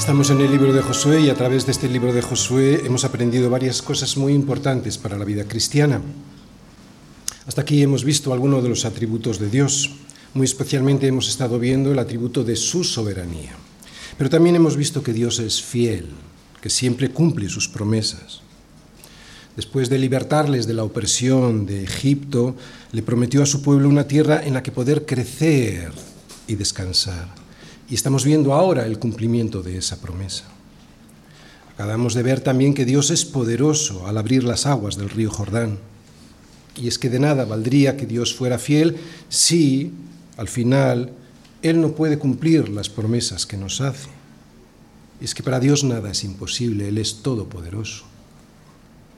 Estamos en el libro de Josué y a través de este libro de Josué hemos aprendido varias cosas muy importantes para la vida cristiana. Hasta aquí hemos visto algunos de los atributos de Dios. Muy especialmente hemos estado viendo el atributo de su soberanía. Pero también hemos visto que Dios es fiel, que siempre cumple sus promesas. Después de libertarles de la opresión de Egipto, le prometió a su pueblo una tierra en la que poder crecer y descansar. Y estamos viendo ahora el cumplimiento de esa promesa. Acabamos de ver también que Dios es poderoso al abrir las aguas del río Jordán. Y es que de nada valdría que Dios fuera fiel si, al final, Él no puede cumplir las promesas que nos hace. Es que para Dios nada es imposible, Él es todopoderoso.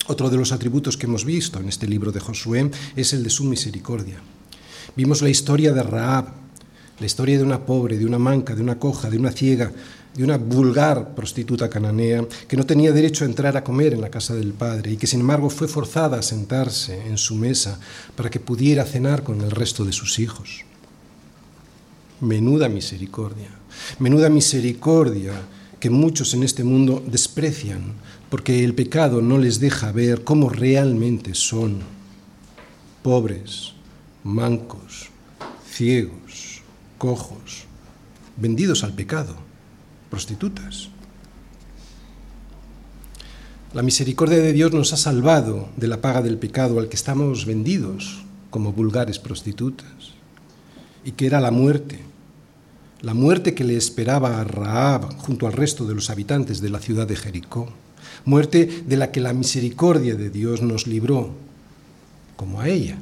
Otro de los atributos que hemos visto en este libro de Josué es el de su misericordia. Vimos la historia de Raab, la historia de una pobre, de una manca, de una coja, de una ciega, de una vulgar prostituta cananea que no tenía derecho a entrar a comer en la casa del padre y que sin embargo fue forzada a sentarse en su mesa para que pudiera cenar con el resto de sus hijos. Menuda misericordia, menuda misericordia que muchos en este mundo desprecian porque el pecado no les deja ver cómo realmente son pobres, mancos, ciegos, cojos, vendidos al pecado, prostitutas. La misericordia de Dios nos ha salvado de la paga del pecado al que estamos vendidos como vulgares prostitutas, y que era la muerte, la muerte que le esperaba a Raab junto al resto de los habitantes de la ciudad de Jericó, muerte de la que la misericordia de Dios nos libró, como a ella.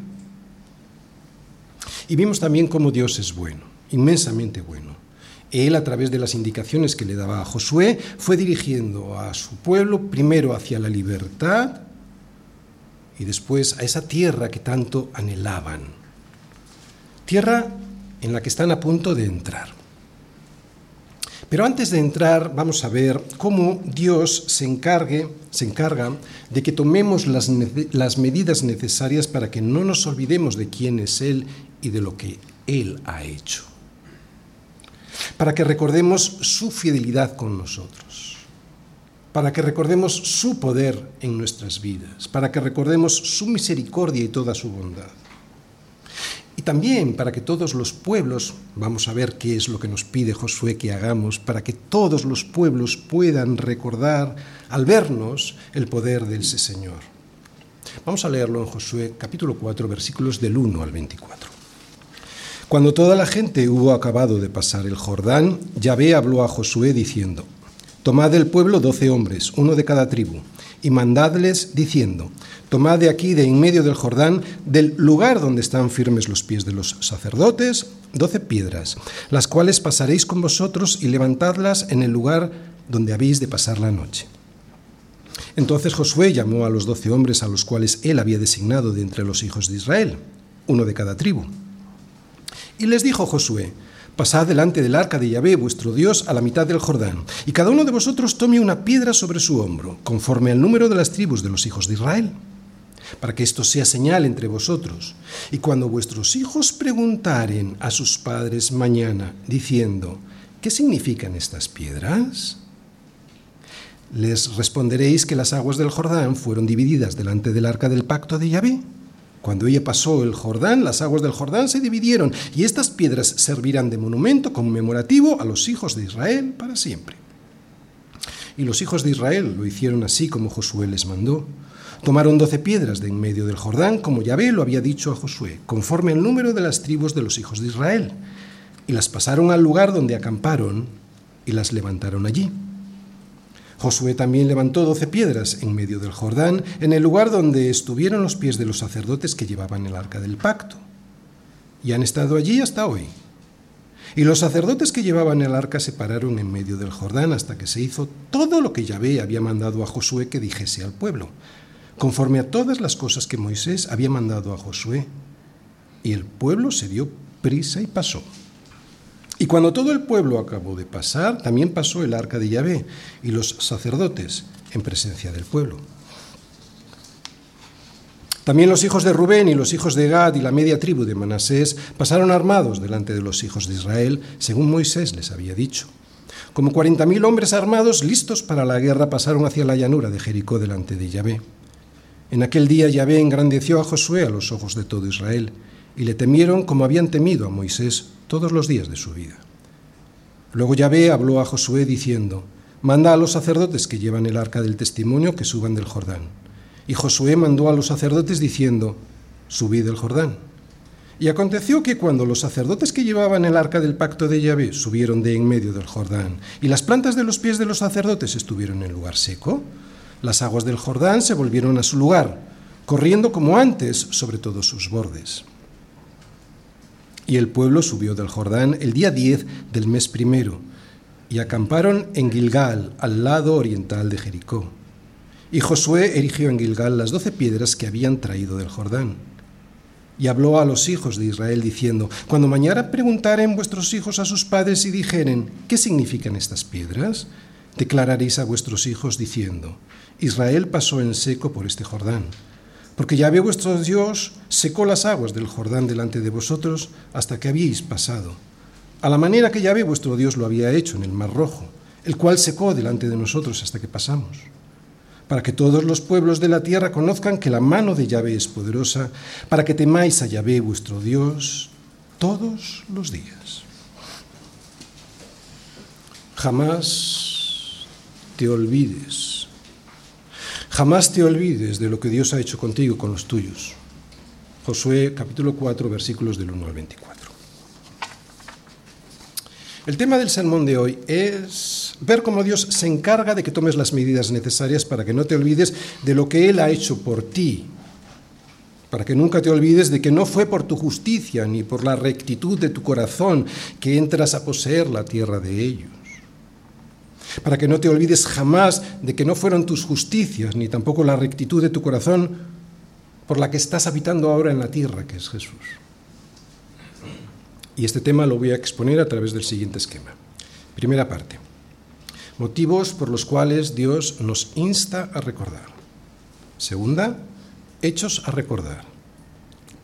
Y vimos también cómo Dios es bueno inmensamente bueno. Él, a través de las indicaciones que le daba a Josué, fue dirigiendo a su pueblo primero hacia la libertad y después a esa tierra que tanto anhelaban. Tierra en la que están a punto de entrar. Pero antes de entrar, vamos a ver cómo Dios se, encargue, se encarga de que tomemos las, las medidas necesarias para que no nos olvidemos de quién es Él y de lo que Él ha hecho para que recordemos su fidelidad con nosotros, para que recordemos su poder en nuestras vidas, para que recordemos su misericordia y toda su bondad. Y también para que todos los pueblos, vamos a ver qué es lo que nos pide Josué que hagamos, para que todos los pueblos puedan recordar al vernos el poder de ese Señor. Vamos a leerlo en Josué capítulo 4 versículos del 1 al 24. Cuando toda la gente hubo acabado de pasar el Jordán, Yahvé habló a Josué diciendo, Tomad del pueblo doce hombres, uno de cada tribu, y mandadles diciendo, Tomad de aquí, de en medio del Jordán, del lugar donde están firmes los pies de los sacerdotes, doce piedras, las cuales pasaréis con vosotros y levantadlas en el lugar donde habéis de pasar la noche. Entonces Josué llamó a los doce hombres a los cuales él había designado de entre los hijos de Israel, uno de cada tribu y les dijo Josué, Pasad delante del arca de Yahvé, vuestro Dios, a la mitad del Jordán, y cada uno de vosotros tome una piedra sobre su hombro, conforme al número de las tribus de los hijos de Israel, para que esto sea señal entre vosotros. Y cuando vuestros hijos preguntaren a sus padres mañana, diciendo, ¿qué significan estas piedras? Les responderéis que las aguas del Jordán fueron divididas delante del arca del pacto de Yahvé cuando ella pasó el Jordán, las aguas del Jordán se dividieron y estas piedras servirán de monumento conmemorativo a los hijos de Israel para siempre. Y los hijos de Israel lo hicieron así como Josué les mandó. Tomaron doce piedras de en medio del Jordán, como Yahvé lo había dicho a Josué, conforme al número de las tribus de los hijos de Israel, y las pasaron al lugar donde acamparon y las levantaron allí. Josué también levantó doce piedras en medio del Jordán, en el lugar donde estuvieron los pies de los sacerdotes que llevaban el arca del pacto. Y han estado allí hasta hoy. Y los sacerdotes que llevaban el arca se pararon en medio del Jordán hasta que se hizo todo lo que Yahvé había mandado a Josué que dijese al pueblo, conforme a todas las cosas que Moisés había mandado a Josué. Y el pueblo se dio prisa y pasó. Y cuando todo el pueblo acabó de pasar, también pasó el arca de Yahvé y los sacerdotes en presencia del pueblo. También los hijos de Rubén y los hijos de Gad y la media tribu de Manasés pasaron armados delante de los hijos de Israel, según Moisés les había dicho. Como cuarenta mil hombres armados, listos para la guerra, pasaron hacia la llanura de Jericó delante de Yahvé. En aquel día Yahvé engrandeció a Josué a los ojos de todo Israel, y le temieron como habían temido a Moisés todos los días de su vida. Luego Yahvé habló a Josué diciendo, Manda a los sacerdotes que llevan el arca del testimonio que suban del Jordán. Y Josué mandó a los sacerdotes diciendo, Subid del Jordán. Y aconteció que cuando los sacerdotes que llevaban el arca del pacto de Yahvé subieron de en medio del Jordán, y las plantas de los pies de los sacerdotes estuvieron en lugar seco, las aguas del Jordán se volvieron a su lugar, corriendo como antes sobre todos sus bordes. Y el pueblo subió del Jordán el día 10 del mes primero, y acamparon en Gilgal, al lado oriental de Jericó. Y Josué erigió en Gilgal las doce piedras que habían traído del Jordán y habló a los hijos de Israel diciendo, Cuando mañana preguntaren vuestros hijos a sus padres y dijeren, ¿qué significan estas piedras? Declararéis a vuestros hijos diciendo, Israel pasó en seco por este Jordán, porque Yahvé vuestro Dios secó las aguas del Jordán delante de vosotros hasta que habíais pasado, a la manera que Yahvé vuestro Dios lo había hecho en el Mar Rojo, el cual secó delante de nosotros hasta que pasamos para que todos los pueblos de la tierra conozcan que la mano de Yahvé es poderosa, para que temáis a Yahvé vuestro Dios todos los días. Jamás te olvides, jamás te olvides de lo que Dios ha hecho contigo con los tuyos. Josué capítulo 4 versículos del 1 al 24. El tema del sermón de hoy es ver cómo Dios se encarga de que tomes las medidas necesarias para que no te olvides de lo que Él ha hecho por ti, para que nunca te olvides de que no fue por tu justicia ni por la rectitud de tu corazón que entras a poseer la tierra de ellos. Para que no te olvides jamás de que no fueron tus justicias ni tampoco la rectitud de tu corazón por la que estás habitando ahora en la tierra, que es Jesús. Y este tema lo voy a exponer a través del siguiente esquema. Primera parte. Motivos por los cuales Dios nos insta a recordar. Segunda, hechos a recordar.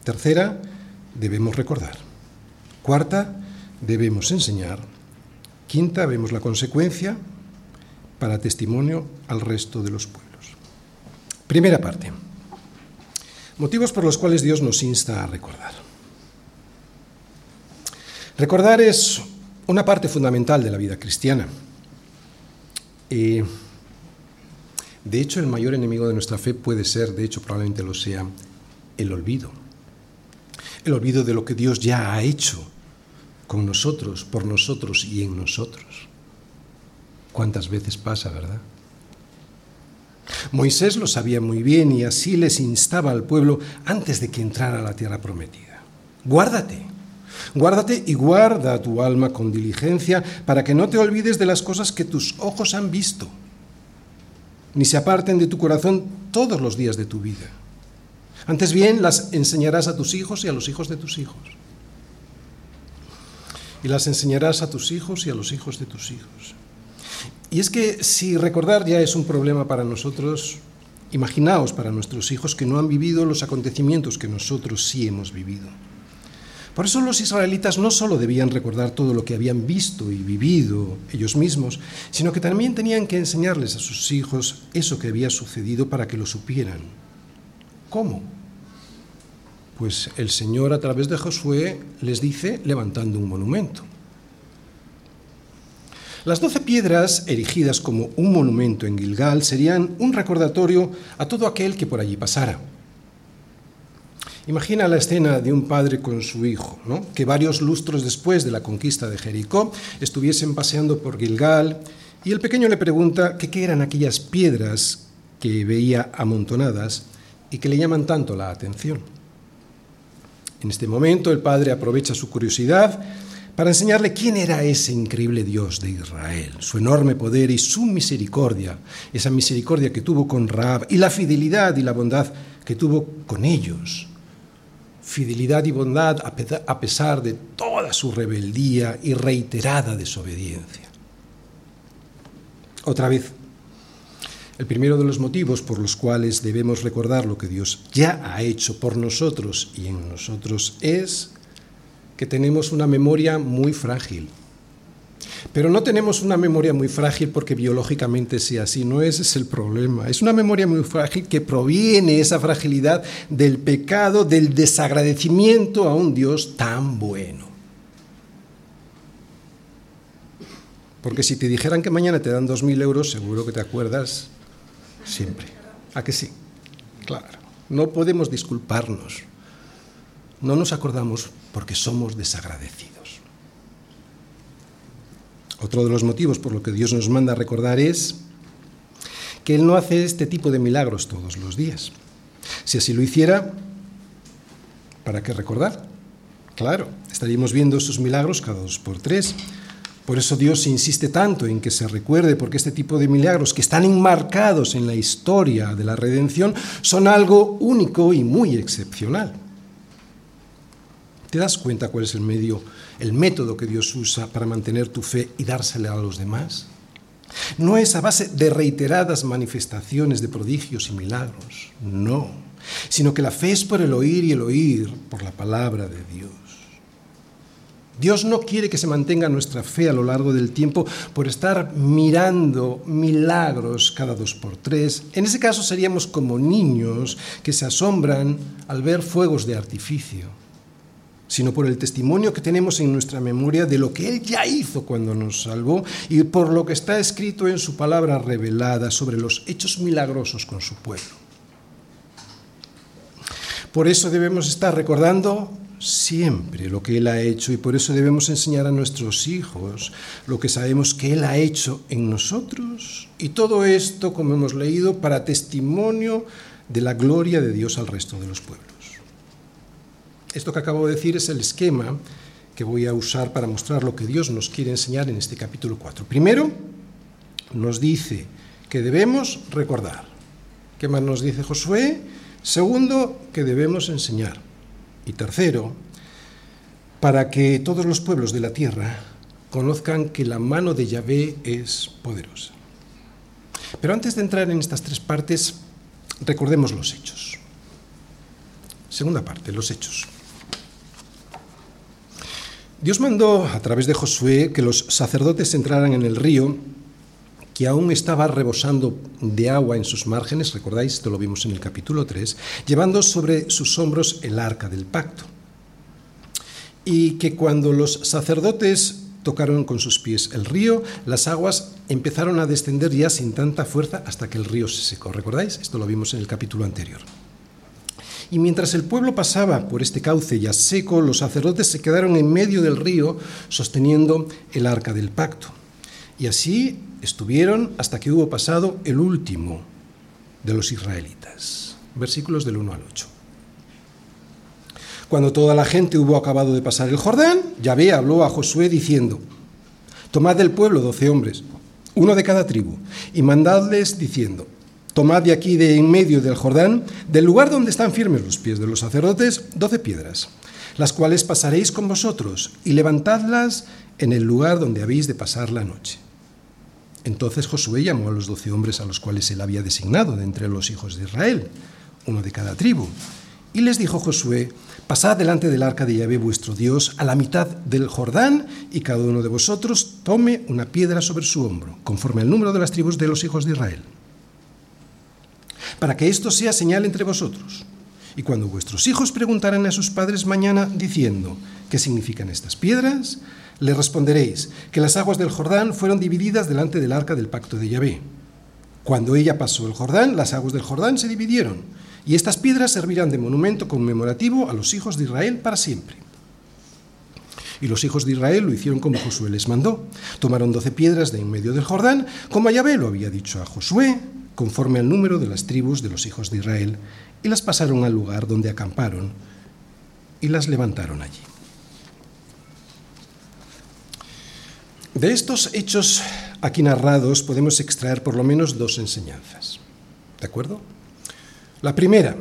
Tercera, debemos recordar. Cuarta, debemos enseñar. Quinta, vemos la consecuencia para testimonio al resto de los pueblos. Primera parte. Motivos por los cuales Dios nos insta a recordar. Recordar es una parte fundamental de la vida cristiana. de hecho, el mayor enemigo de nuestra fe puede ser, de hecho probablemente lo sea, el olvido. El olvido de lo que Dios ya ha hecho con nosotros, por nosotros y en nosotros. ¿Cuántas veces pasa, verdad? Moisés lo sabía muy bien y así les instaba al pueblo antes de que entrara a la tierra prometida. Guárdate, Guárdate y guarda tu alma con diligencia para que no te olvides de las cosas que tus ojos han visto, ni se aparten de tu corazón todos los días de tu vida. Antes bien, las enseñarás a tus hijos y a los hijos de tus hijos. Y las enseñarás a tus hijos y a los hijos de tus hijos. Y es que si recordar ya es un problema para nosotros, imaginaos para nuestros hijos que no han vivido los acontecimientos que nosotros sí hemos vivido. Por eso los israelitas no solo debían recordar todo lo que habían visto y vivido ellos mismos, sino que también tenían que enseñarles a sus hijos eso que había sucedido para que lo supieran. ¿Cómo? Pues el Señor a través de Josué les dice levantando un monumento. Las doce piedras erigidas como un monumento en Gilgal serían un recordatorio a todo aquel que por allí pasara. Imagina la escena de un padre con su hijo, que varios lustros después de la conquista de Jericó estuviesen paseando por Gilgal y el pequeño le pregunta qué eran aquellas piedras que veía amontonadas y que le llaman tanto la atención. En este momento el padre aprovecha su curiosidad para enseñarle quién era ese increíble Dios de Israel, su enorme poder y su misericordia, esa misericordia que tuvo con Raab y la fidelidad y la bondad que tuvo con ellos fidelidad y bondad a pesar de toda su rebeldía y reiterada desobediencia. Otra vez, el primero de los motivos por los cuales debemos recordar lo que Dios ya ha hecho por nosotros y en nosotros es que tenemos una memoria muy frágil. Pero no tenemos una memoria muy frágil porque biológicamente sea así, no ese es el problema. Es una memoria muy frágil que proviene esa fragilidad del pecado, del desagradecimiento a un Dios tan bueno. Porque si te dijeran que mañana te dan 2.000 euros, seguro que te acuerdas siempre. ¿A que sí? Claro. No podemos disculparnos. No nos acordamos porque somos desagradecidos. Otro de los motivos por lo que Dios nos manda recordar es que Él no hace este tipo de milagros todos los días. Si así lo hiciera, ¿para qué recordar? Claro, estaríamos viendo esos milagros cada dos por tres. Por eso Dios insiste tanto en que se recuerde, porque este tipo de milagros que están enmarcados en la historia de la redención son algo único y muy excepcional. ¿Te das cuenta cuál es el medio, el método que Dios usa para mantener tu fe y dársela a los demás? No es a base de reiteradas manifestaciones de prodigios y milagros, no, sino que la fe es por el oír y el oír por la palabra de Dios. Dios no quiere que se mantenga nuestra fe a lo largo del tiempo por estar mirando milagros cada dos por tres. En ese caso seríamos como niños que se asombran al ver fuegos de artificio sino por el testimonio que tenemos en nuestra memoria de lo que Él ya hizo cuando nos salvó y por lo que está escrito en su palabra revelada sobre los hechos milagrosos con su pueblo. Por eso debemos estar recordando siempre lo que Él ha hecho y por eso debemos enseñar a nuestros hijos lo que sabemos que Él ha hecho en nosotros y todo esto, como hemos leído, para testimonio de la gloria de Dios al resto de los pueblos. Esto que acabo de decir es el esquema que voy a usar para mostrar lo que Dios nos quiere enseñar en este capítulo 4. Primero, nos dice que debemos recordar. ¿Qué más nos dice Josué? Segundo, que debemos enseñar. Y tercero, para que todos los pueblos de la tierra conozcan que la mano de Yahvé es poderosa. Pero antes de entrar en estas tres partes, recordemos los hechos. Segunda parte, los hechos. Dios mandó a través de Josué que los sacerdotes entraran en el río que aún estaba rebosando de agua en sus márgenes, recordáis, esto lo vimos en el capítulo 3, llevando sobre sus hombros el arca del pacto. Y que cuando los sacerdotes tocaron con sus pies el río, las aguas empezaron a descender ya sin tanta fuerza hasta que el río se secó. ¿Recordáis? Esto lo vimos en el capítulo anterior. Y mientras el pueblo pasaba por este cauce ya seco, los sacerdotes se quedaron en medio del río sosteniendo el arca del pacto. Y así estuvieron hasta que hubo pasado el último de los israelitas. Versículos del 1 al 8. Cuando toda la gente hubo acabado de pasar el Jordán, Yahvé habló a Josué diciendo, Tomad del pueblo doce hombres, uno de cada tribu, y mandadles diciendo, Tomad de aquí, de en medio del Jordán, del lugar donde están firmes los pies de los sacerdotes, doce piedras, las cuales pasaréis con vosotros, y levantadlas en el lugar donde habéis de pasar la noche. Entonces Josué llamó a los doce hombres a los cuales él había designado de entre los hijos de Israel, uno de cada tribu, y les dijo Josué, Pasad delante del arca de Yahvé vuestro Dios a la mitad del Jordán, y cada uno de vosotros tome una piedra sobre su hombro, conforme al número de las tribus de los hijos de Israel para que esto sea señal entre vosotros. Y cuando vuestros hijos preguntaran a sus padres mañana diciendo, ¿qué significan estas piedras? Le responderéis que las aguas del Jordán fueron divididas delante del arca del pacto de Yahvé. Cuando ella pasó el Jordán, las aguas del Jordán se dividieron, y estas piedras servirán de monumento conmemorativo a los hijos de Israel para siempre. Y los hijos de Israel lo hicieron como Josué les mandó. Tomaron doce piedras de en medio del Jordán, como Yahvé lo había dicho a Josué, conforme al número de las tribus de los hijos de Israel, y las pasaron al lugar donde acamparon y las levantaron allí. De estos hechos aquí narrados podemos extraer por lo menos dos enseñanzas. ¿De acuerdo? La primera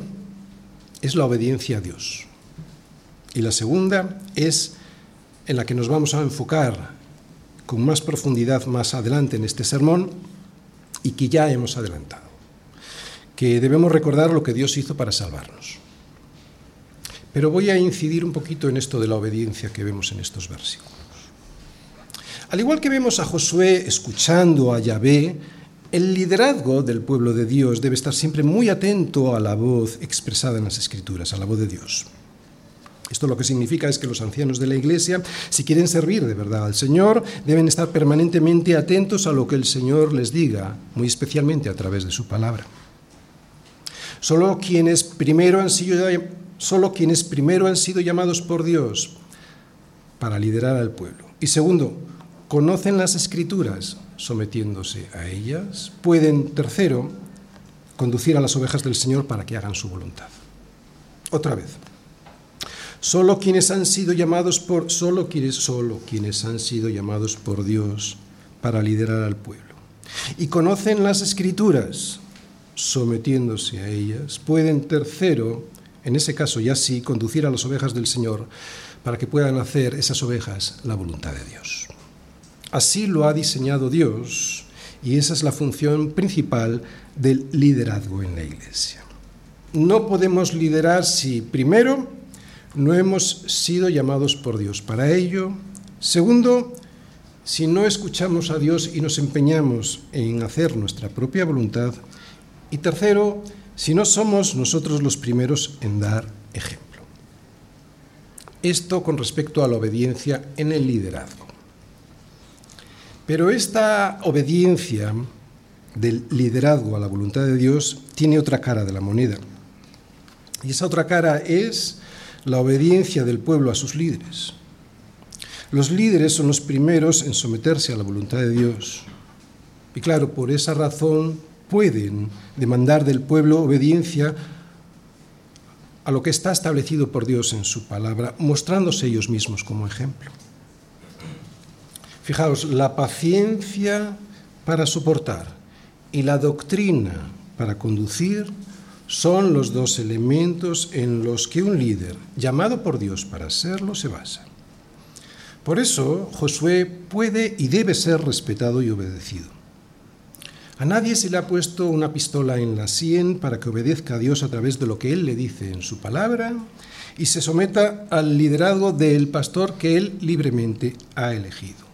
es la obediencia a Dios. Y la segunda es en la que nos vamos a enfocar con más profundidad más adelante en este sermón, y que ya hemos adelantado, que debemos recordar lo que Dios hizo para salvarnos. Pero voy a incidir un poquito en esto de la obediencia que vemos en estos versículos. Al igual que vemos a Josué escuchando a Yahvé, el liderazgo del pueblo de Dios debe estar siempre muy atento a la voz expresada en las Escrituras, a la voz de Dios. Esto lo que significa es que los ancianos de la Iglesia, si quieren servir de verdad al Señor, deben estar permanentemente atentos a lo que el Señor les diga, muy especialmente a través de su palabra. Solo quienes primero han sido, solo quienes primero han sido llamados por Dios para liderar al pueblo. Y segundo, conocen las escrituras sometiéndose a ellas, pueden, tercero, conducir a las ovejas del Señor para que hagan su voluntad. Otra vez. Solo quienes han sido llamados por solo quienes solo quienes han sido llamados por Dios para liderar al pueblo y conocen las escrituras sometiéndose a ellas, pueden tercero, en ese caso ya sí, conducir a las ovejas del Señor para que puedan hacer esas ovejas la voluntad de Dios. Así lo ha diseñado Dios y esa es la función principal del liderazgo en la Iglesia. No podemos liderar si primero no hemos sido llamados por Dios para ello. Segundo, si no escuchamos a Dios y nos empeñamos en hacer nuestra propia voluntad. Y tercero, si no somos nosotros los primeros en dar ejemplo. Esto con respecto a la obediencia en el liderazgo. Pero esta obediencia del liderazgo a la voluntad de Dios tiene otra cara de la moneda. Y esa otra cara es la obediencia del pueblo a sus líderes. Los líderes son los primeros en someterse a la voluntad de Dios. Y claro, por esa razón pueden demandar del pueblo obediencia a lo que está establecido por Dios en su palabra, mostrándose ellos mismos como ejemplo. Fijaos, la paciencia para soportar y la doctrina para conducir son los dos elementos en los que un líder, llamado por Dios para serlo, se basa. Por eso, Josué puede y debe ser respetado y obedecido. A nadie se le ha puesto una pistola en la sien para que obedezca a Dios a través de lo que Él le dice en su palabra y se someta al liderazgo del pastor que Él libremente ha elegido.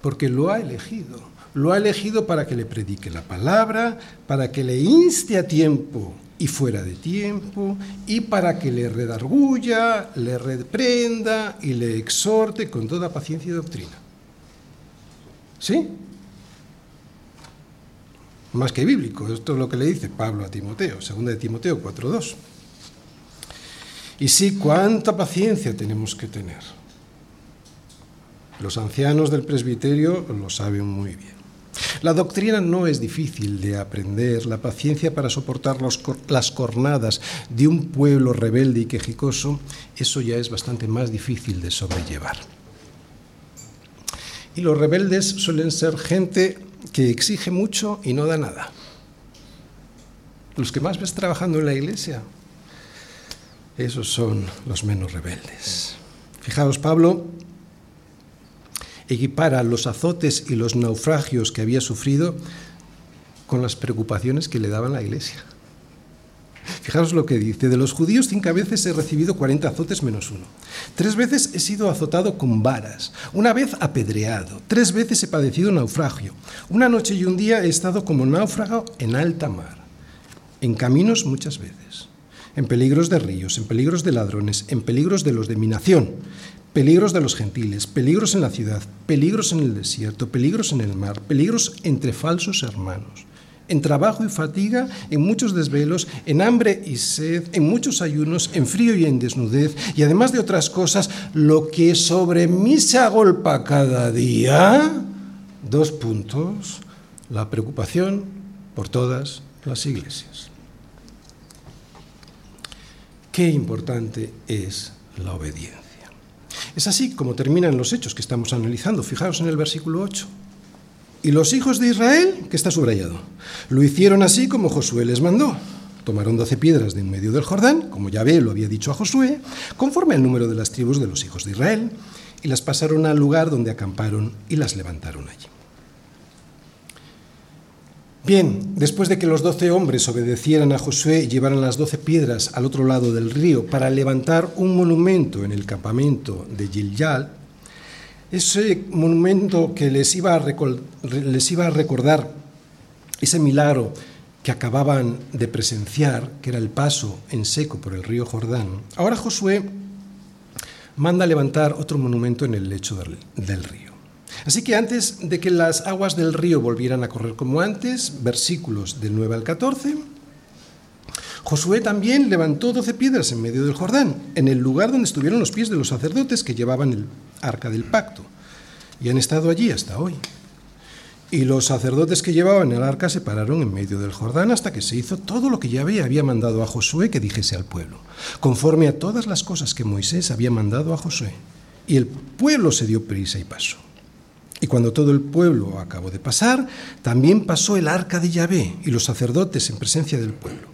Porque lo ha elegido. Lo ha elegido para que le predique la palabra, para que le inste a tiempo y fuera de tiempo, y para que le redarguya, le reprenda y le exhorte con toda paciencia y doctrina. ¿Sí? Más que bíblico, esto es lo que le dice Pablo a Timoteo, segunda de Timoteo 4.2. Y sí, cuánta paciencia tenemos que tener. Los ancianos del presbiterio lo saben muy bien. La doctrina no es difícil de aprender, la paciencia para soportar las cornadas de un pueblo rebelde y quejicoso, eso ya es bastante más difícil de sobrellevar. Y los rebeldes suelen ser gente que exige mucho y no da nada. Los que más ves trabajando en la iglesia, esos son los menos rebeldes. Fijaos, Pablo equipara los azotes y los naufragios que había sufrido con las preocupaciones que le daban la iglesia. Fijaros lo que dice, de los judíos cinco veces he recibido 40 azotes menos uno. Tres veces he sido azotado con varas, una vez apedreado, tres veces he padecido naufragio. Una noche y un día he estado como náufrago en alta mar, en caminos muchas veces, en peligros de ríos, en peligros de ladrones, en peligros de los de mi nación, peligros de los gentiles, peligros en la ciudad, peligros en el desierto, peligros en el mar, peligros entre falsos hermanos, en trabajo y fatiga, en muchos desvelos, en hambre y sed, en muchos ayunos, en frío y en desnudez, y además de otras cosas, lo que sobre mí se agolpa cada día, dos puntos, la preocupación por todas las iglesias. Qué importante es la obediencia. Es así como terminan los hechos que estamos analizando. Fijaos en el versículo 8. Y los hijos de Israel, que está subrayado, lo hicieron así como Josué les mandó. Tomaron doce piedras de en medio del Jordán, como Yahvé lo había dicho a Josué, conforme al número de las tribus de los hijos de Israel, y las pasaron al lugar donde acamparon y las levantaron allí. Bien, después de que los doce hombres obedecieran a Josué y llevaran las doce piedras al otro lado del río para levantar un monumento en el campamento de Gilyal, ese monumento que les iba a, les iba a recordar ese milagro que acababan de presenciar, que era el paso en seco por el río Jordán, ahora Josué manda levantar otro monumento en el lecho del, del, río. Así que antes de que las aguas del río volvieran a correr como antes, versículos del 9 al 14, Josué también levantó doce piedras en medio del Jordán, en el lugar donde estuvieron los pies de los sacerdotes que llevaban el arca del pacto, y han estado allí hasta hoy. Y los sacerdotes que llevaban el arca se pararon en medio del Jordán hasta que se hizo todo lo que Yahvé había mandado a Josué que dijese al pueblo, conforme a todas las cosas que Moisés había mandado a Josué. Y el pueblo se dio prisa y pasó. Y cuando todo el pueblo acabó de pasar, también pasó el arca de Yahvé y los sacerdotes en presencia del pueblo.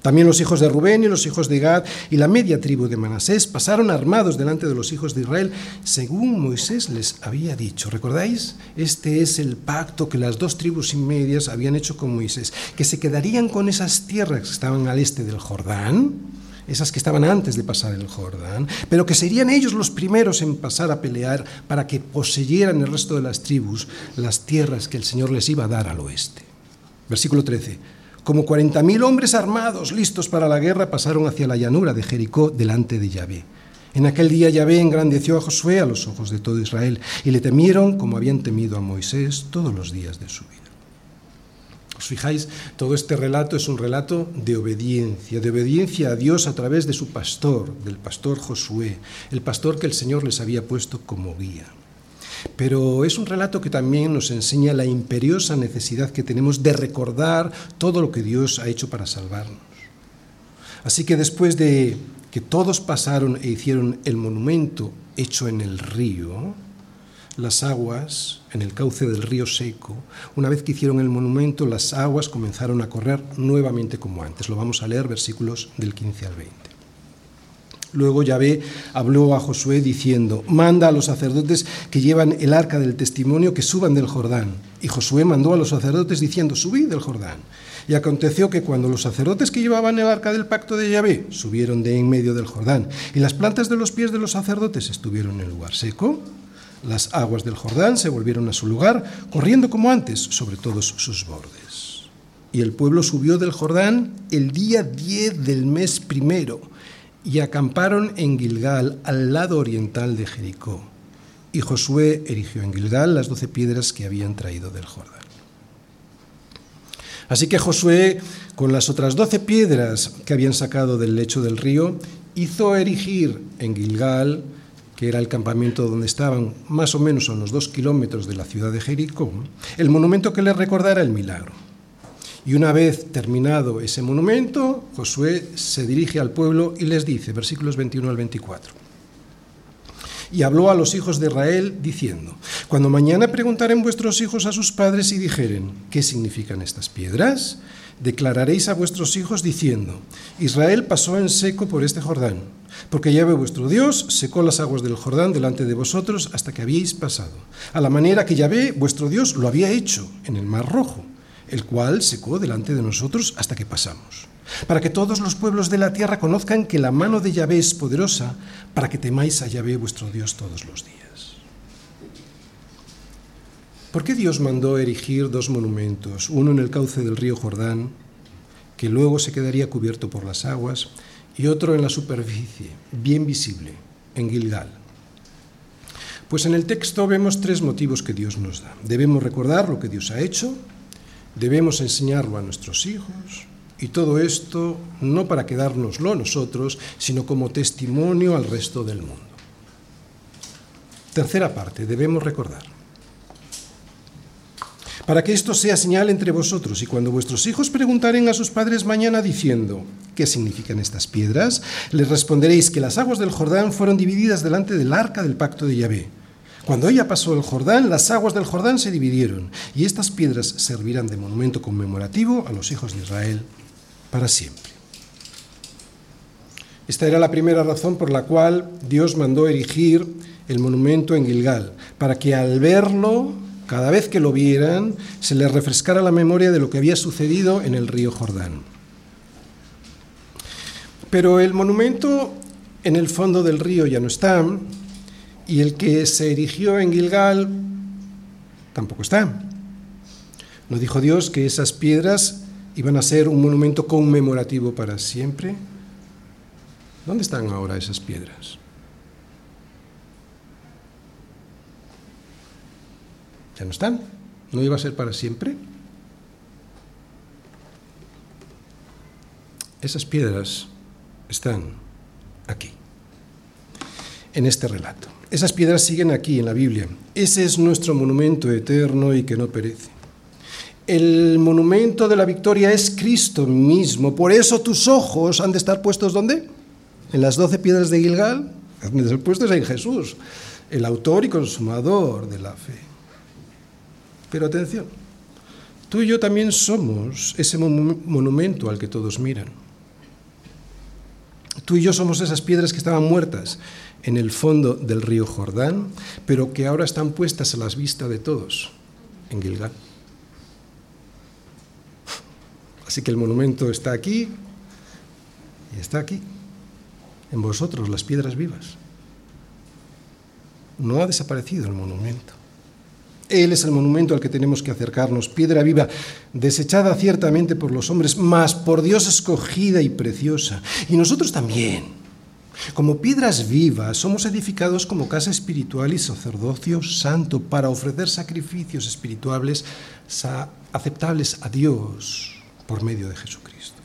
También los hijos de Rubén y los hijos de Gad y la media tribu de Manasés pasaron armados delante de los hijos de Israel, según Moisés les había dicho. ¿Recordáis? Este es el pacto que las dos tribus y medias habían hecho con Moisés, que se quedarían con esas tierras que estaban al este del Jordán, esas que estaban antes de pasar el Jordán, pero que serían ellos los primeros en pasar a pelear para que poseyeran el resto de las tribus las tierras que el Señor les iba a dar al oeste. Versículo 13. Como cuarenta mil hombres armados, listos para la guerra, pasaron hacia la llanura de Jericó delante de Yahvé. En aquel día Yahvé engrandeció a Josué a los ojos de todo Israel, y le temieron como habían temido a Moisés todos los días de su vida. ¿Os fijáis? Todo este relato es un relato de obediencia, de obediencia a Dios a través de su pastor, del pastor Josué, el pastor que el Señor les había puesto como guía. Pero es un relato que también nos enseña la imperiosa necesidad que tenemos de recordar todo lo que Dios ha hecho para salvarnos. Así que después de que todos pasaron e hicieron el monumento hecho en el río, las aguas, en el cauce del río seco, una vez que hicieron el monumento, las aguas comenzaron a correr nuevamente como antes. Lo vamos a leer versículos del 15 al 20. Luego Yahvé habló a Josué diciendo, manda a los sacerdotes que llevan el arca del testimonio que suban del Jordán. Y Josué mandó a los sacerdotes diciendo, subid del Jordán. Y aconteció que cuando los sacerdotes que llevaban el arca del pacto de Yahvé subieron de en medio del Jordán, y las plantas de los pies de los sacerdotes estuvieron en el lugar seco, las aguas del Jordán se volvieron a su lugar, corriendo como antes sobre todos sus bordes. Y el pueblo subió del Jordán el día 10 del mes primero y acamparon en Gilgal, al lado oriental de Jericó. Y Josué erigió en Gilgal las doce piedras que habían traído del Jordán. Así que Josué, con las otras doce piedras que habían sacado del lecho del río, hizo erigir en Gilgal, que era el campamento donde estaban más o menos a unos dos kilómetros de la ciudad de Jericó, el monumento que le recordara el milagro. Y una vez terminado ese monumento, Josué se dirige al pueblo y les dice, versículos 21 al 24. Y habló a los hijos de Israel diciendo, Cuando mañana preguntaren vuestros hijos a sus padres y dijeren, ¿qué significan estas piedras? Declararéis a vuestros hijos diciendo, Israel pasó en seco por este Jordán, porque Yahvé vuestro Dios secó las aguas del Jordán delante de vosotros hasta que habíais pasado, a la manera que Yahvé vuestro Dios lo había hecho en el Mar Rojo el cual secó delante de nosotros hasta que pasamos, para que todos los pueblos de la tierra conozcan que la mano de Yahvé es poderosa, para que temáis a Yahvé vuestro Dios todos los días. ¿Por qué Dios mandó erigir dos monumentos, uno en el cauce del río Jordán, que luego se quedaría cubierto por las aguas, y otro en la superficie, bien visible, en Gilgal? Pues en el texto vemos tres motivos que Dios nos da. Debemos recordar lo que Dios ha hecho, debemos enseñarlo a nuestros hijos y todo esto no para quedárnoslo nosotros, sino como testimonio al resto del mundo. Tercera parte, debemos recordar. Para que esto sea señal entre vosotros y cuando vuestros hijos preguntaren a sus padres mañana diciendo, ¿qué significan estas piedras? Les responderéis que las aguas del Jordán fueron divididas delante del arca del pacto de Yahvé cuando ella pasó el Jordán, las aguas del Jordán se dividieron y estas piedras servirán de monumento conmemorativo a los hijos de Israel para siempre. Esta era la primera razón por la cual Dios mandó erigir el monumento en Gilgal, para que al verlo, cada vez que lo vieran, se les refrescara la memoria de lo que había sucedido en el río Jordán. Pero el monumento en el fondo del río ya no está, Y el que se erigió en Gilgal tampoco está. ¿No dijo Dios que esas piedras iban a ser un monumento conmemorativo para siempre? ¿Dónde están ahora esas piedras? Ya no están. ¿No iba a ser para siempre? Esas piedras están aquí, en este relato. Esas piedras siguen aquí en la Biblia. Ese es nuestro monumento eterno y que no perece. El monumento de la victoria es Cristo mismo. Por eso tus ojos han de estar puestos ¿dónde? En las doce piedras de Gilgal. Han de estar puestos en Jesús, el autor y consumador de la fe. Pero atención, tú y yo también somos ese monumento al que todos miran. Tú y yo somos esas piedras que estaban muertas en el fondo del río Jordán, pero que ahora están puestas a la vista de todos en Gilgal. Así que el monumento está aquí y está aquí, en vosotros, las piedras vivas. No ha desaparecido el monumento. Él es el monumento al que tenemos que acercarnos, piedra viva, desechada ciertamente por los hombres, mas por Dios escogida y preciosa. Y nosotros también, como piedras vivas, somos edificados como casa espiritual y sacerdocio santo para ofrecer sacrificios espirituales aceptables a Dios por medio de Jesucristo.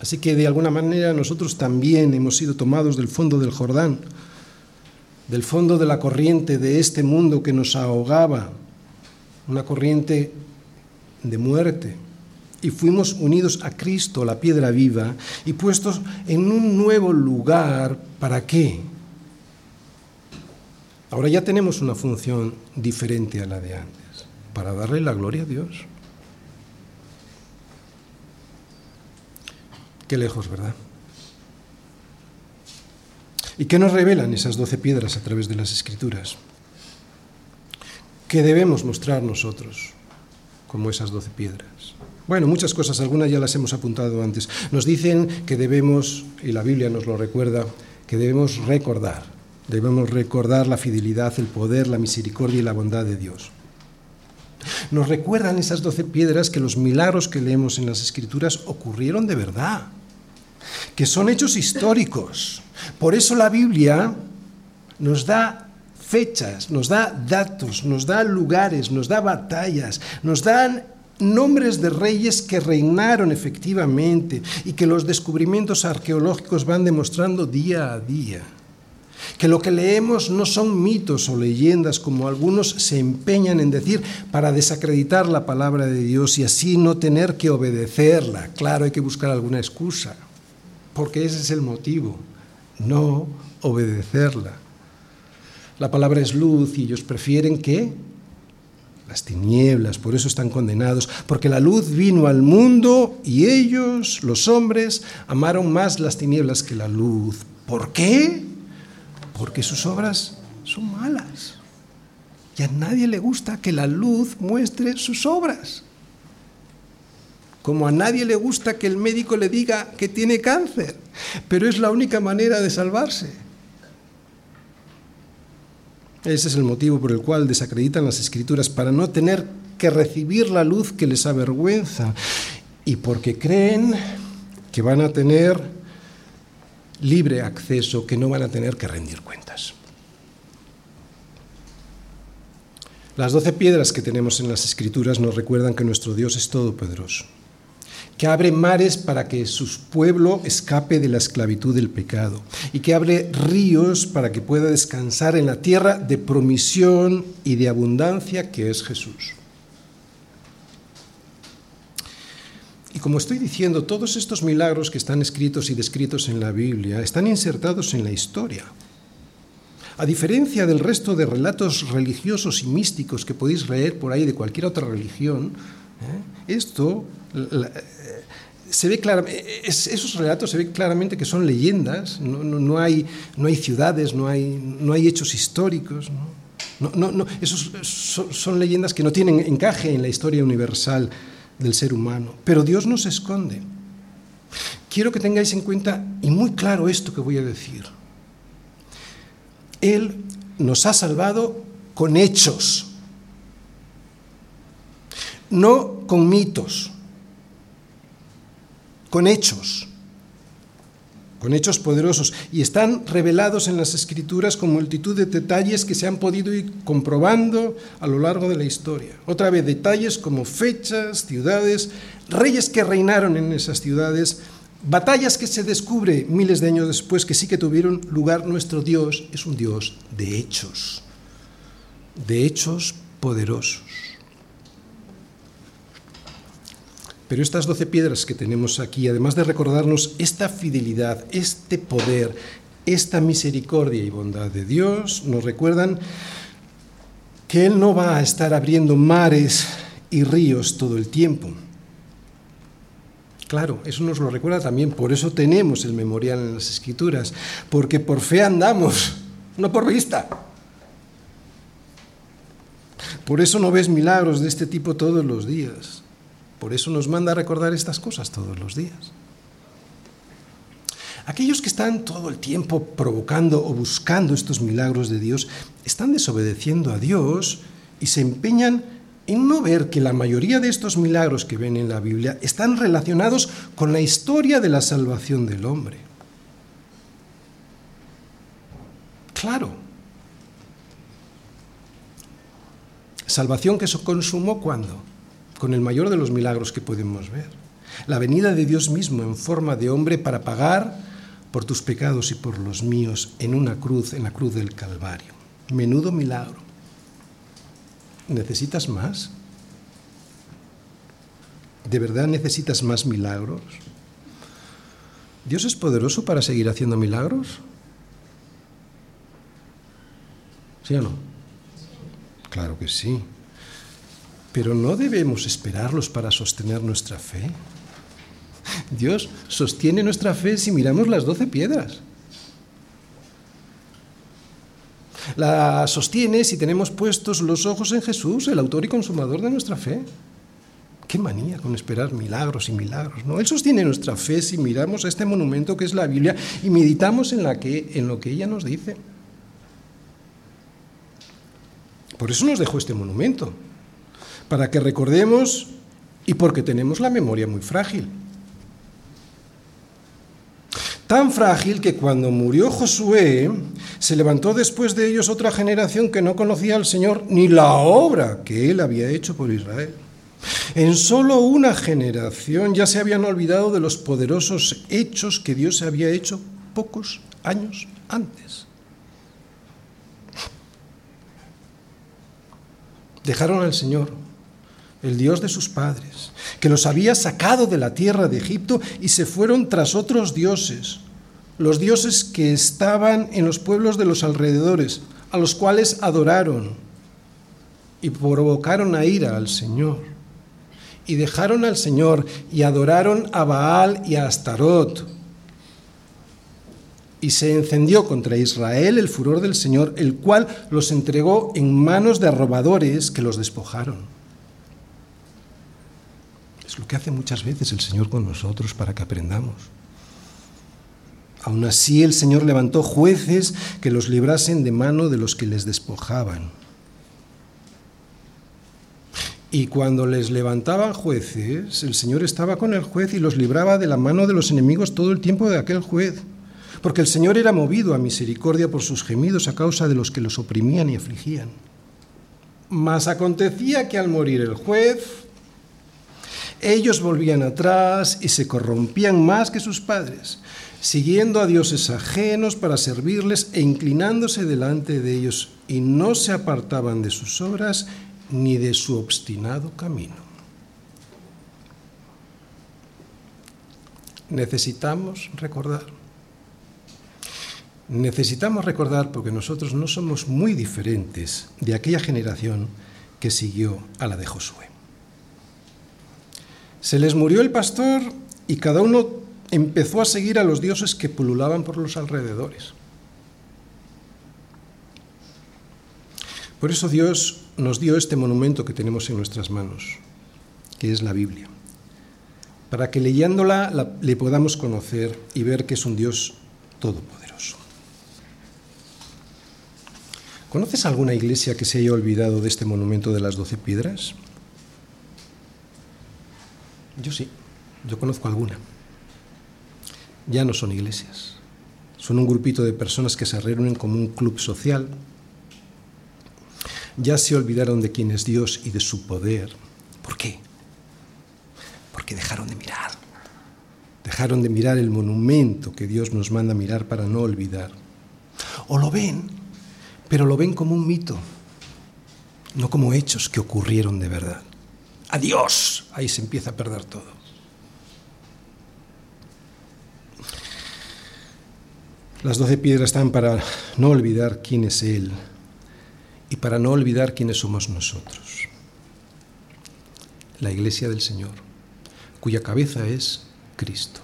Así que de alguna manera nosotros también hemos sido tomados del fondo del Jordán del fondo de la corriente de este mundo que nos ahogaba, una corriente de muerte, y fuimos unidos a Cristo, la piedra viva, y puestos en un nuevo lugar, ¿para qué? Ahora ya tenemos una función diferente a la de antes, para darle la gloria a Dios. Qué lejos, ¿verdad? ¿Y qué nos revelan esas doce piedras a través de las escrituras? ¿Qué debemos mostrar nosotros como esas doce piedras? Bueno, muchas cosas, algunas ya las hemos apuntado antes. Nos dicen que debemos, y la Biblia nos lo recuerda, que debemos recordar, debemos recordar la fidelidad, el poder, la misericordia y la bondad de Dios. Nos recuerdan esas doce piedras que los milagros que leemos en las escrituras ocurrieron de verdad, que son hechos históricos, por eso la Biblia nos da fechas, nos da datos, nos da lugares, nos da batallas, nos dan nombres de reyes que reinaron efectivamente y que los descubrimientos arqueológicos van demostrando día a día. Que lo que leemos no son mitos o leyendas como algunos se empeñan en decir para desacreditar la palabra de Dios y así no tener que obedecerla. Claro, hay que buscar alguna excusa, porque ese es el motivo no obedecerla. La palabra es luz y ellos prefieren que las tinieblas, por eso están condenados, porque la luz vino al mundo y ellos, los hombres, amaron más las tinieblas que la luz. ¿Por qué? Porque sus obras son malas. Y a nadie le gusta que la luz muestre sus obras. Como a nadie le gusta que el médico le diga que tiene cáncer, pero es la única manera de salvarse. Ese es el motivo por el cual desacreditan las escrituras, para no tener que recibir la luz que les avergüenza y porque creen que van a tener libre acceso, que no van a tener que rendir cuentas. Las doce piedras que tenemos en las escrituras nos recuerdan que nuestro Dios es todopoderoso que abre mares para que su pueblo escape de la esclavitud del pecado y que abre ríos para que pueda descansar en la tierra de promisión y de abundancia que es Jesús. Y como estoy diciendo, todos estos milagros que están escritos y descritos en la Biblia están insertados en la historia. A diferencia del resto de relatos religiosos y místicos que podéis leer por ahí de cualquier otra religión, ¿eh? esto se ve claramente, esos relatos se ve claramente que son leyendas, no, hay, no hay, ciudades, no hay, no hay hechos históricos. No, esos son, son, leyendas que no tienen encaje en la historia universal del ser humano. Pero Dios no se esconde. Quiero que tengáis en cuenta y muy claro esto que voy a decir. Él nos ha salvado con hechos, no con mitos, con hechos con hechos poderosos, y están revelados en las escrituras con multitud de detalles que se han podido ir comprobando a lo largo de la historia. Otra vez, detalles como fechas, ciudades, reyes que reinaron en esas ciudades, batallas que se descubre miles de años después que sí que tuvieron lugar. Nuestro Dios es un Dios de hechos, de hechos poderosos. Pero estas doce piedras que tenemos aquí, además de recordarnos esta fidelidad, este poder, esta misericordia y bondad de Dios, nos recuerdan que Él no va a estar abriendo mares y ríos todo el tiempo. Claro, eso nos lo recuerda también, por eso tenemos el memorial en las escrituras, porque por fe andamos, no por vista. Por eso no ves milagros de este tipo todos los días. Por eso nos manda a recordar estas cosas todos los días. Aquellos que están todo el tiempo provocando o buscando estos milagros de Dios están desobedeciendo a Dios y se empeñan en no ver que la mayoría de estos milagros que ven en la Biblia están relacionados con la historia de la salvación del hombre. Claro. Salvación que se consumó cuando? Con el mayor de los milagros que podemos ver. La venida de Dios mismo en forma de hombre para pagar por tus pecados y por los míos en una cruz, en la cruz del Calvario. Menudo milagro. ¿Necesitas más? ¿De verdad necesitas más milagros? ¿Dios es poderoso para seguir haciendo milagros? ¿Sí o no? Claro que sí. Pero no debemos esperarlos para sostener nuestra fe. Dios sostiene nuestra fe si miramos las doce piedras. La sostiene si tenemos puestos los ojos en Jesús, el autor y consumador de nuestra fe. Qué manía con esperar milagros y milagros, ¿no? Él sostiene nuestra fe si miramos este monumento que es la Biblia y meditamos en, en lo que ella nos dice. Por eso nos dejó este monumento, para que recordemos y porque tenemos la memoria muy frágil. Tan frágil que cuando murió Josué, se levantó después de ellos otra generación que no conocía al Señor ni la obra que él había hecho por Israel. En solo una generación ya se habían olvidado de los poderosos hechos que Dios había hecho pocos años antes. Dejaron al Señor el Dios de sus padres, que los había sacado de la tierra de Egipto y se fueron tras otros dioses, los dioses que estaban en los pueblos de los alrededores, a los cuales adoraron y provocaron a ira al Señor. Y dejaron al Señor y adoraron a Baal y a Astarot. Y se encendió contra Israel el furor del Señor, el cual los entregó en manos de robadores que los despojaron. Es lo que hace muchas veces el Señor con nosotros para que aprendamos. Aún así el Señor levantó jueces que los librasen de mano de los que les despojaban. Y cuando les levantaban jueces, el Señor estaba con el juez y los libraba de la mano de los enemigos todo el tiempo de aquel juez. Porque el Señor era movido a misericordia por sus gemidos a causa de los que los oprimían y afligían. Mas acontecía que al morir el juez, ellos volvían atrás y se corrompían más que sus padres, siguiendo a dioses ajenos para servirles e inclinándose delante de ellos, y no se apartaban de sus obras ni de su obstinado camino. Necesitamos recordar. Necesitamos recordar porque nosotros no somos muy diferentes de aquella generación que siguió a la de Josué. Se les murió el pastor y cada uno empezó a seguir a los dioses que pululaban por los alrededores. Por eso Dios nos dio este monumento que tenemos en nuestras manos, que es la Biblia, para que leyéndola le podamos conocer y ver que es un Dios todopoderoso. ¿Conoces alguna iglesia que se haya olvidado de este monumento de las doce piedras? Yo sí, yo conozco alguna. Ya no son iglesias, son un grupito de personas que se reúnen como un club social. Ya se olvidaron de quién es Dios y de su poder. ¿Por qué? Porque dejaron de mirar. Dejaron de mirar el monumento que Dios nos manda mirar para no olvidar. O lo ven, pero lo ven como un mito, no como hechos que ocurrieron de verdad. Adiós, ahí se empieza a perder todo. Las doce piedras están para no olvidar quién es Él y para no olvidar quiénes somos nosotros. La iglesia del Señor, cuya cabeza es Cristo.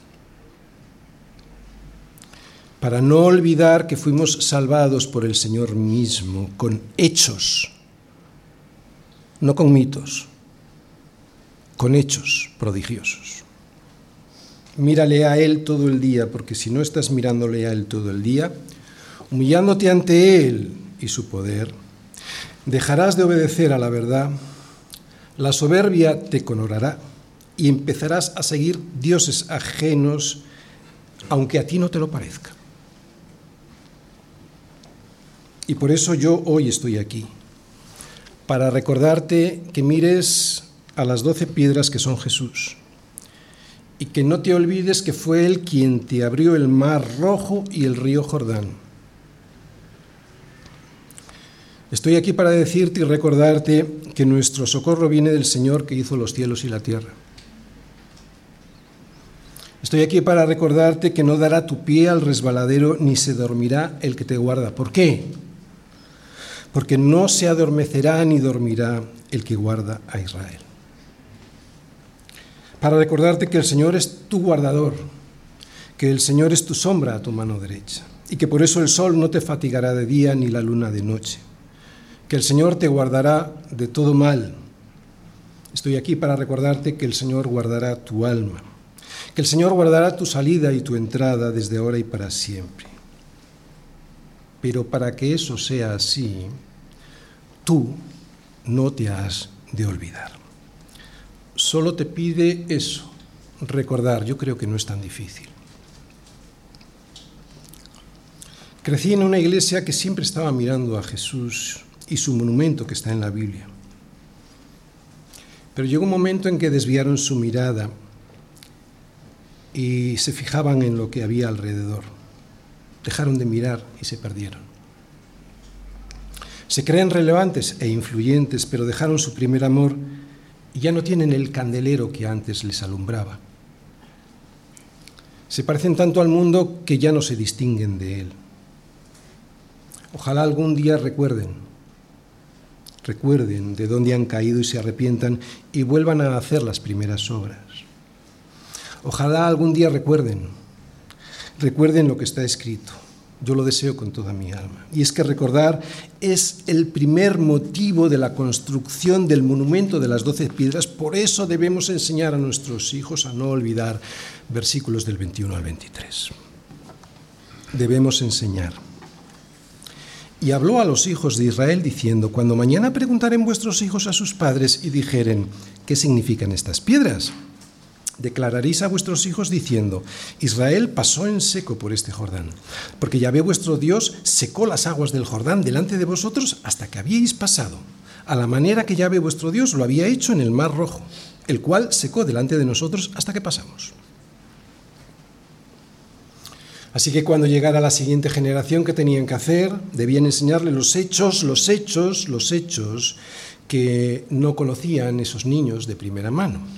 Para no olvidar que fuimos salvados por el Señor mismo, con hechos, no con mitos, con hechos prodigiosos. Mírale a Él todo el día, porque si no estás mirándole a Él todo el día, humillándote ante Él y su poder, dejarás de obedecer a la verdad, la soberbia te conorará y empezarás a seguir dioses ajenos, aunque a ti no te lo parezca. Y por eso yo hoy estoy aquí, para recordarte que mires a las doce piedras que son Jesús y que no te olvides que fue Él quien te abrió el mar rojo y el río Jordán. Estoy aquí para decirte y recordarte que nuestro socorro viene del Señor que hizo los cielos y la tierra. Estoy aquí para recordarte que no dará tu pie al resbaladero ni se dormirá el que te guarda. ¿Por qué? Porque no se adormecerá ni dormirá el que guarda a Israel para recordarte que el Señor es tu guardador, que el Señor es tu sombra a tu mano derecha, y que por eso el sol no te fatigará de día ni la luna de noche, que el Señor te guardará de todo mal. Estoy aquí para recordarte que el Señor guardará tu alma, que el Señor guardará tu salida y tu entrada desde ahora y para siempre. Pero para que eso sea así, tú no te has de olvidar solo te pide eso, recordar. Yo creo que no es tan difícil. Crecí en una iglesia que siempre estaba mirando a Jesús y su monumento que está en la Biblia. Pero llegó un momento en que desviaron su mirada y se fijaban en lo que había alrededor. Dejaron de mirar y se perdieron. Se creen relevantes e influyentes, pero dejaron su primer amor y ya no tienen el candelero que antes les alumbraba. Se parecen tanto al mundo que ya no se distinguen de él. Ojalá algún día recuerden, recuerden de dónde han caído y se arrepientan y vuelvan a hacer las primeras obras. Ojalá algún día recuerden, recuerden lo que está escrito yo lo deseo con toda mi alma. Y es que recordar es el primer motivo de la construcción del monumento de las doce piedras. Por eso debemos enseñar a nuestros hijos a no olvidar versículos del 21 al 23. Debemos enseñar. Y habló a los hijos de Israel diciendo, cuando mañana preguntaren vuestros hijos a sus padres y dijeren, ¿qué significan estas piedras? Declararéis a vuestros hijos diciendo, Israel pasó en seco por este Jordán, porque Yahvé vuestro Dios secó las aguas del Jordán delante de vosotros hasta que habíais pasado, a la manera que Yahvé vuestro Dios lo había hecho en el mar rojo, el cual secó delante de nosotros hasta que pasamos. Así que cuando llegara la siguiente generación, ¿qué tenían que hacer? Debían enseñarle los hechos, los hechos, los hechos que no conocían esos niños de primera mano.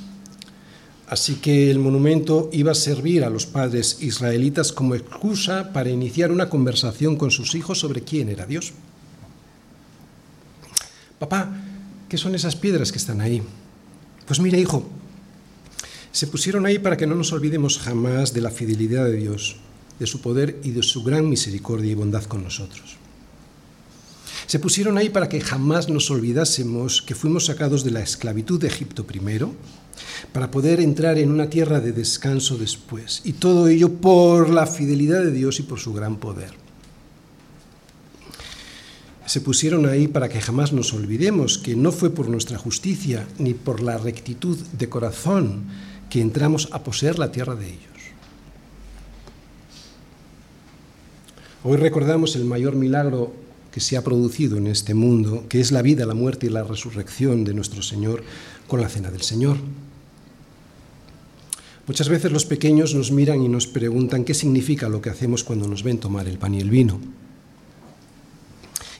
Así que el monumento iba a servir a los padres israelitas como excusa para iniciar una conversación con sus hijos sobre quién era Dios. Papá, ¿qué son esas piedras que están ahí? Pues mira, hijo, se pusieron ahí para que no nos olvidemos jamás de la fidelidad de Dios, de su poder y de su gran misericordia y bondad con nosotros. Se pusieron ahí para que jamás nos olvidásemos que fuimos sacados de la esclavitud de Egipto primero, para poder entrar en una tierra de descanso después. Y todo ello por la fidelidad de Dios y por su gran poder. se pusieron ahí para que jamás nos olvidemos que no fue por nuestra justicia ni por la rectitud de corazón que entramos a poseer la tierra de ellos. Hoy recordamos el mayor milagro que se ha producido en este mundo, que es la vida, la muerte y la resurrección de nuestro Señor con la cena del Señor. Muchas veces los pequeños nos miran y nos preguntan qué significa lo que hacemos cuando nos ven tomar el pan y el vino.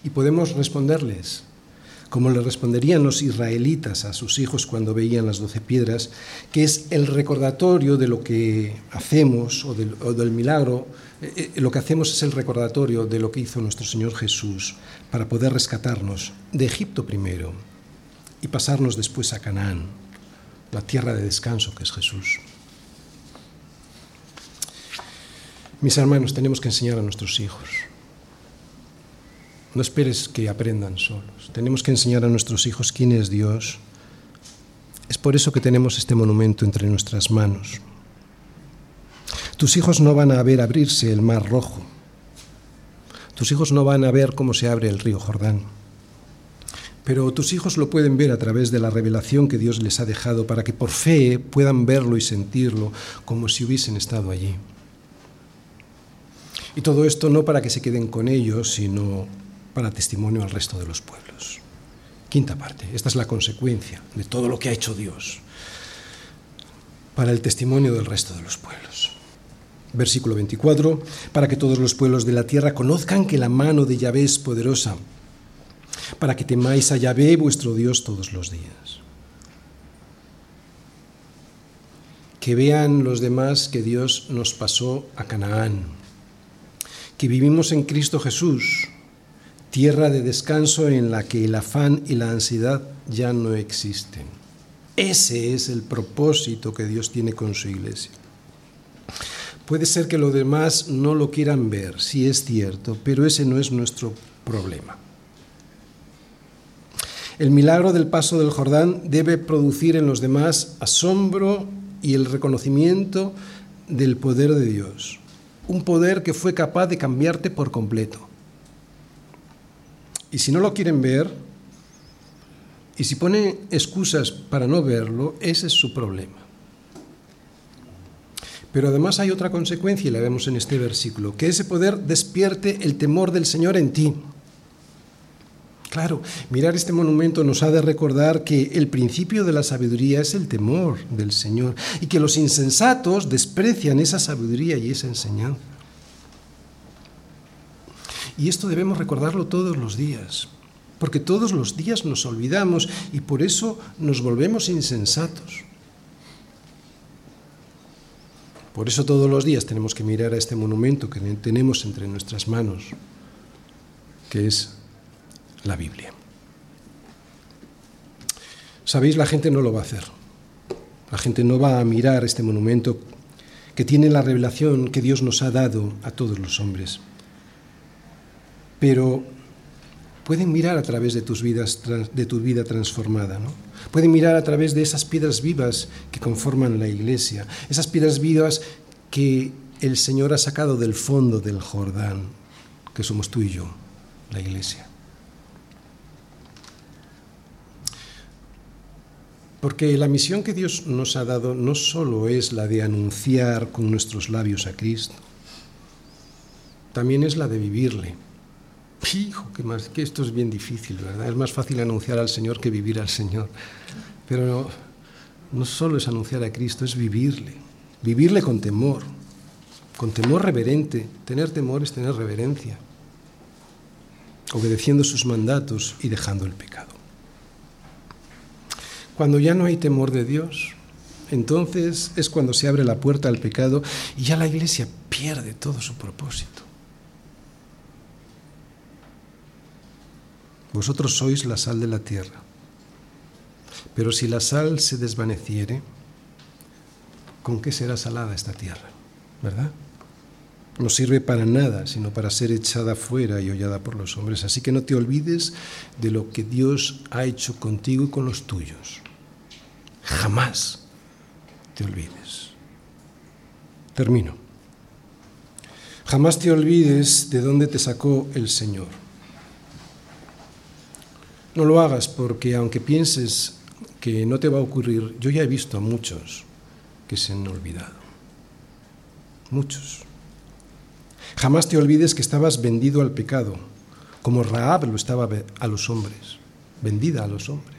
Y podemos responderles, como le responderían los israelitas a sus hijos cuando veían las doce piedras, que es el recordatorio de lo que hacemos o del, milagro, eh, eh, lo que hacemos es el recordatorio de lo que hizo nuestro Señor Jesús para poder rescatarnos de Egipto primero y pasarnos después a Canaán, la tierra de descanso que es Jesús. Mis hermanos, tenemos que enseñar a nuestros hijos. No esperes que aprendan solos. Tenemos que enseñar a nuestros hijos quién es Dios. Es por eso que tenemos este monumento entre nuestras manos. Tus hijos no van a ver abrirse el mar rojo. Tus hijos no van a ver cómo se abre el río Jordán. Pero tus hijos lo pueden ver a través de la revelación que Dios les ha dejado para que por fe puedan verlo y sentirlo como si hubiesen estado allí. Y todo esto no para que se queden con ellos, sino para testimonio al resto de los pueblos. Quinta parte, esta es la consecuencia de todo lo que ha hecho Dios para el testimonio del resto de los pueblos. Versículo 24, para que todos los pueblos de la tierra conozcan que la mano de Yahvé es poderosa, para que temáis a Yahvé vuestro Dios todos los días. Que vean los demás que Dios nos pasó a Canaán, que vivimos en Cristo Jesús, tierra de descanso en la que el afán y la ansiedad ya no existen. Ese es el propósito que Dios tiene con su iglesia. Puede ser que los demás no lo quieran ver, sí es cierto, pero ese no es nuestro problema. El milagro del paso del Jordán debe producir en los demás asombro y el reconocimiento del poder de Dios un poder que fue capaz de cambiarte por completo. Y si no lo quieren ver, y si ponen excusas para no verlo, ese es su problema. Pero además hay otra consecuencia, y la vemos en este versículo, que ese poder despierte el temor del Señor en ti. Claro, mirar este monumento nos ha de recordar que el principio de la sabiduría es el temor del Señor y que los insensatos desprecian esa sabiduría y esa enseñanza. Y esto debemos recordarlo todos los días, porque todos los días nos olvidamos y por eso nos volvemos insensatos. Por eso todos los días tenemos que mirar a este monumento que tenemos entre nuestras manos, que es la Biblia. Sabéis, la gente no lo va a hacer. La gente no va a mirar este monumento que tiene la revelación que Dios nos ha dado a todos los hombres. Pero pueden mirar a través de, tus vidas, de tu vida transformada, ¿no? Pueden mirar a través de esas piedras vivas que conforman la iglesia, esas piedras vivas que el Señor ha sacado del fondo del Jordán, que somos tú y yo, la iglesia. Porque la misión que Dios nos ha dado no solo es la de anunciar con nuestros labios a Cristo, también es la de vivirle. Hijo, que, más, que esto es bien difícil, ¿verdad? Es más fácil anunciar al Señor que vivir al Señor. Pero no, no solo es anunciar a Cristo, es vivirle. Vivirle con temor, con temor reverente. Tener temor es tener reverencia, obedeciendo sus mandatos y dejando el pecado. Cuando ya no hay temor de Dios, entonces es cuando se abre la puerta al pecado y ya la iglesia pierde todo su propósito. Vosotros sois la sal de la tierra. Pero si la sal se desvaneciere, ¿con qué será salada esta tierra? ¿Verdad? No sirve para nada, sino para ser echada fuera y hollada por los hombres. Así que no te olvides de lo que Dios ha hecho contigo y con los tuyos. Jamás te olvides. Termino. Jamás te olvides de dónde te sacó el Señor. No lo hagas porque aunque pienses que no te va a ocurrir, yo ya he visto a muchos que se han olvidado. Muchos. Jamás te olvides que estabas vendido al pecado, como Raab lo estaba a los hombres, vendida a los hombres.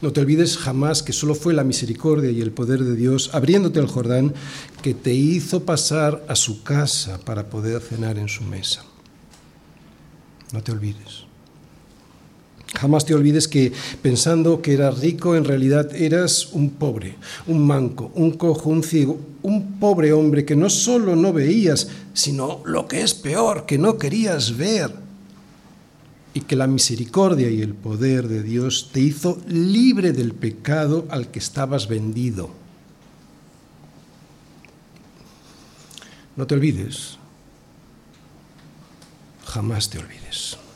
No te olvides jamás que solo fue la misericordia y el poder de Dios, abriéndote al Jordán, que te hizo pasar a su casa para poder cenar en su mesa. No te olvides. Jamás te olvides que pensando que eras rico, en realidad eras un pobre, un manco, un cojo, un ciego, un pobre hombre que no solo no veías, sino lo que es peor, que no querías ver. Y que la misericordia y el poder de Dios te hizo libre del pecado al que estabas vendido. No te olvides, jamás te olvides.